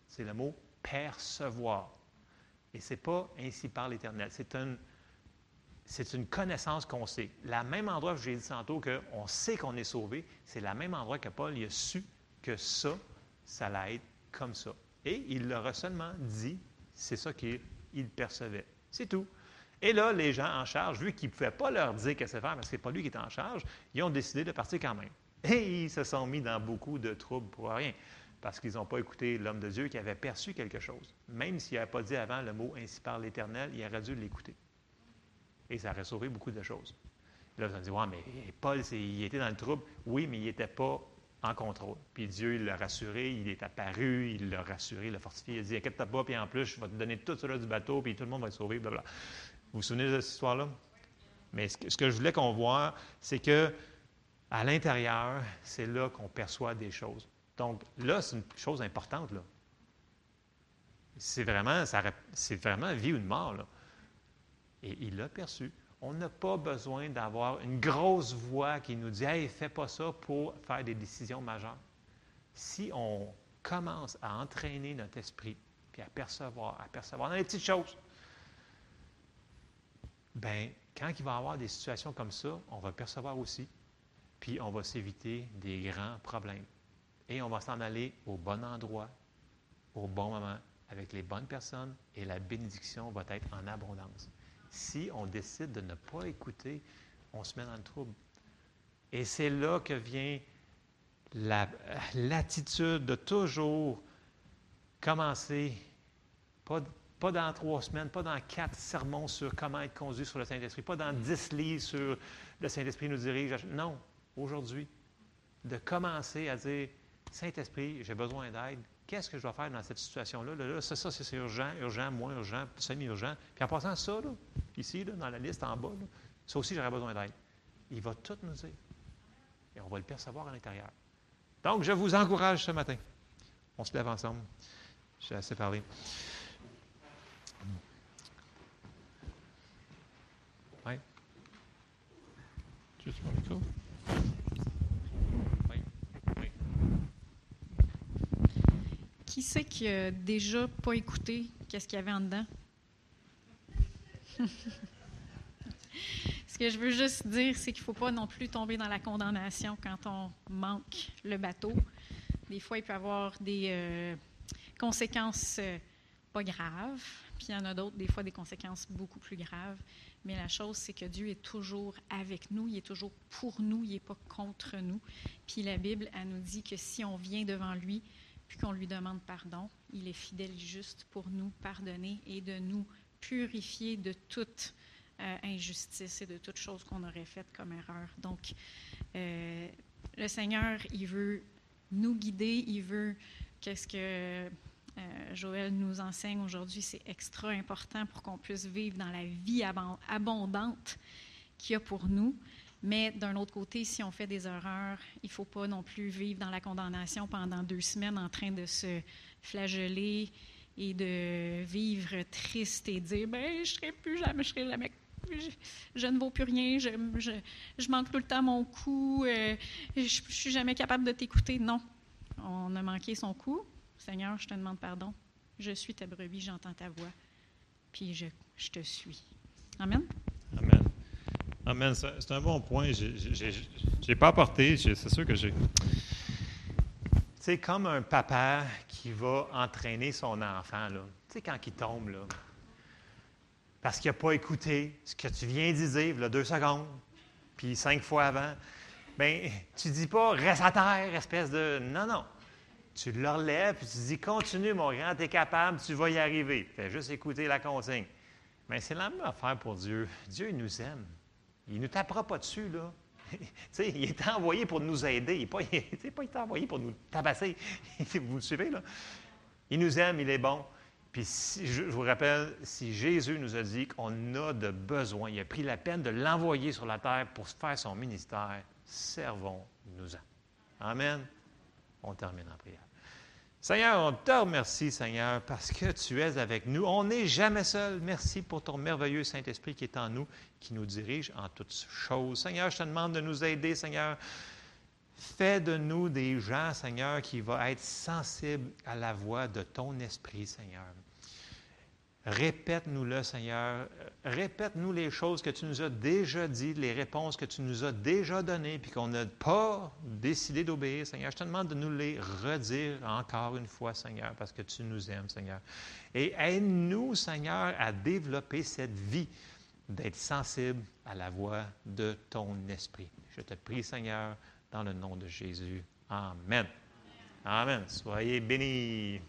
Speaker 1: C'est le mot percevoir. Et ce n'est pas ainsi par l'Éternel. C'est une, c'est une connaissance qu'on sait. La même endroit que j'ai dit tantôt qu'on sait qu'on est sauvé, c'est la même endroit que Paul il a su que ça, ça être comme ça. Et il leur a seulement dit, c'est ça qu'il percevait. C'est tout. Et là, les gens en charge, vu qu'ils ne pouvaient pas leur dire qu'est-ce faire, parce que ce n'est pas lui qui était en charge, ils ont décidé de partir quand même. Et ils se sont mis dans beaucoup de troubles pour rien, parce qu'ils n'ont pas écouté l'homme de Dieu qui avait perçu quelque chose. Même s'il n'avait pas dit avant le mot ainsi par l'Éternel, il aurait dû l'écouter. Et ça aurait sauvé beaucoup de choses. Là, vous allez dire, ouais, mais Paul, il était dans le trouble. Oui, mais il n'était pas en contrôle. Puis Dieu, il l'a rassuré, il est apparu, il l'a rassuré, il l'a fortifié. Il a dit, inquiète-toi pas, puis en plus, je vais te donner tout cela du bateau, puis tout le monde va être sauvé, blablabla. Vous vous souvenez de cette histoire-là? Mais ce que, je voulais qu'on voit, c'est que à l'intérieur, c'est là qu'on perçoit des choses. Donc là, c'est une chose importante. Là. C'est vraiment, c'est vraiment vie ou une mort. Là. Et il l'a perçu. On n'a pas besoin d'avoir une grosse voix qui nous dit Hey, fais pas ça pour faire des décisions majeures. Si on commence à entraîner notre esprit, puis à percevoir, à percevoir dans les petites choses, bien, quand il va y avoir des situations comme ça, on va percevoir aussi, puis on va s'éviter des grands problèmes. Et on va s'en aller au bon endroit, au bon moment, avec les bonnes personnes, et la bénédiction va être en abondance. Si on décide de ne pas écouter, on se met dans le trouble. Et c'est là que vient l'attitude de toujours commencer, pas, pas dans trois semaines, pas dans quatre sermons sur comment être conduit sur le Saint-Esprit, pas dans dix livres sur le Saint-Esprit nous dirige. Non, aujourd'hui, de commencer à dire Saint-Esprit, j'ai besoin d'aide. Qu'est-ce que je dois faire dans cette situation-là? Là, ça, ça c'est urgent, urgent, moins urgent, semi-urgent. Puis en passant ça, ici, dans la liste en bas, ça aussi, j'aurais besoin d'aide. Il va tout nous dire. Et on va le percevoir à l'intérieur. Donc, je vous encourage ce matin. On se lève ensemble. J'ai assez parlé.
Speaker 2: Qui sait qui a déjà pas écouté qu'est-ce qu'il y avait en dedans? Ce que je veux juste dire, c'est qu'il ne faut pas non plus tomber dans la condamnation quand on manque le bateau. Des fois, il peut y avoir des euh, conséquences euh, pas graves, puis il y en a d'autres, des fois, des conséquences beaucoup plus graves. Mais la chose, c'est que Dieu est toujours avec nous, il est toujours pour nous, il n'est pas contre nous. Puis la Bible, elle nous dit que si on vient devant lui, puis qu'on lui demande pardon, il est fidèle et juste pour nous pardonner et de nous purifier de toute euh, injustice et de toute chose qu'on aurait faite comme erreur. Donc, euh, le Seigneur, il veut nous guider, il veut qu'est-ce que euh, Joël nous enseigne aujourd'hui, c'est extra important pour qu'on puisse vivre dans la vie abondante qu'il y a pour nous. Mais d'un autre côté, si on fait des erreurs, il ne faut pas non plus vivre dans la condamnation pendant deux semaines en train de se flageller et de vivre triste et dire ben je serai plus jamais, je serai jamais, je, ne vaux plus rien, je, je, manque tout le temps mon coup, euh, je, ne suis jamais capable de t'écouter. Non, on a manqué son coup, Seigneur, je te demande pardon. Je suis ta brebis, j'entends ta voix, puis je, je te suis. Amen.
Speaker 1: Amen. Amen. C'est un bon point. Je n'ai pas apporté, c'est sûr que j'ai. C'est comme un papa qui va entraîner son enfant, là. Tu sais, quand il tombe, là. Parce qu'il n'a pas écouté ce que tu viens de dire, là, deux secondes, puis cinq fois avant. Bien, tu dis pas, reste à terre, espèce de. Non, non. Tu le relèves, puis tu dis Continue, mon grand, tu es capable, tu vas y arriver. Fais juste écouter la consigne. Mais c'est la même affaire pour Dieu. Dieu, il nous aime. Il ne nous tapera pas dessus, là. Il est envoyé pour nous aider. Il n'est pas, envoyé pour nous tabasser. vous me suivez, là? Il nous aime, il est bon. Puis je, vous rappelle, si Jésus nous a dit qu'on a de besoin, il a pris la peine de l'envoyer sur la terre pour faire son ministère, servons-nous-en. Amen. On termine en prière. Seigneur, on te remercie, Seigneur, parce que tu es avec nous. On n'est jamais seul. Merci pour ton merveilleux Saint-Esprit qui est en nous, qui nous dirige en toutes choses. Seigneur, je te demande de nous aider, Seigneur. Fais de nous des gens, Seigneur, qui vont être sensibles à la voix de ton Esprit, Seigneur. Répète-nous-le, Seigneur. Répète-nous les choses que tu nous as déjà dites, les réponses que tu nous as déjà données, puis qu'on n'a pas décidé d'obéir, Seigneur. Je te demande de nous les redire encore une fois, Seigneur, parce que tu nous aimes, Seigneur. Et aide-nous, Seigneur, à développer cette vie d'être sensible à la voix de ton esprit. Je te prie, Seigneur, dans le nom de Jésus. Amen. Amen. Soyez bénis.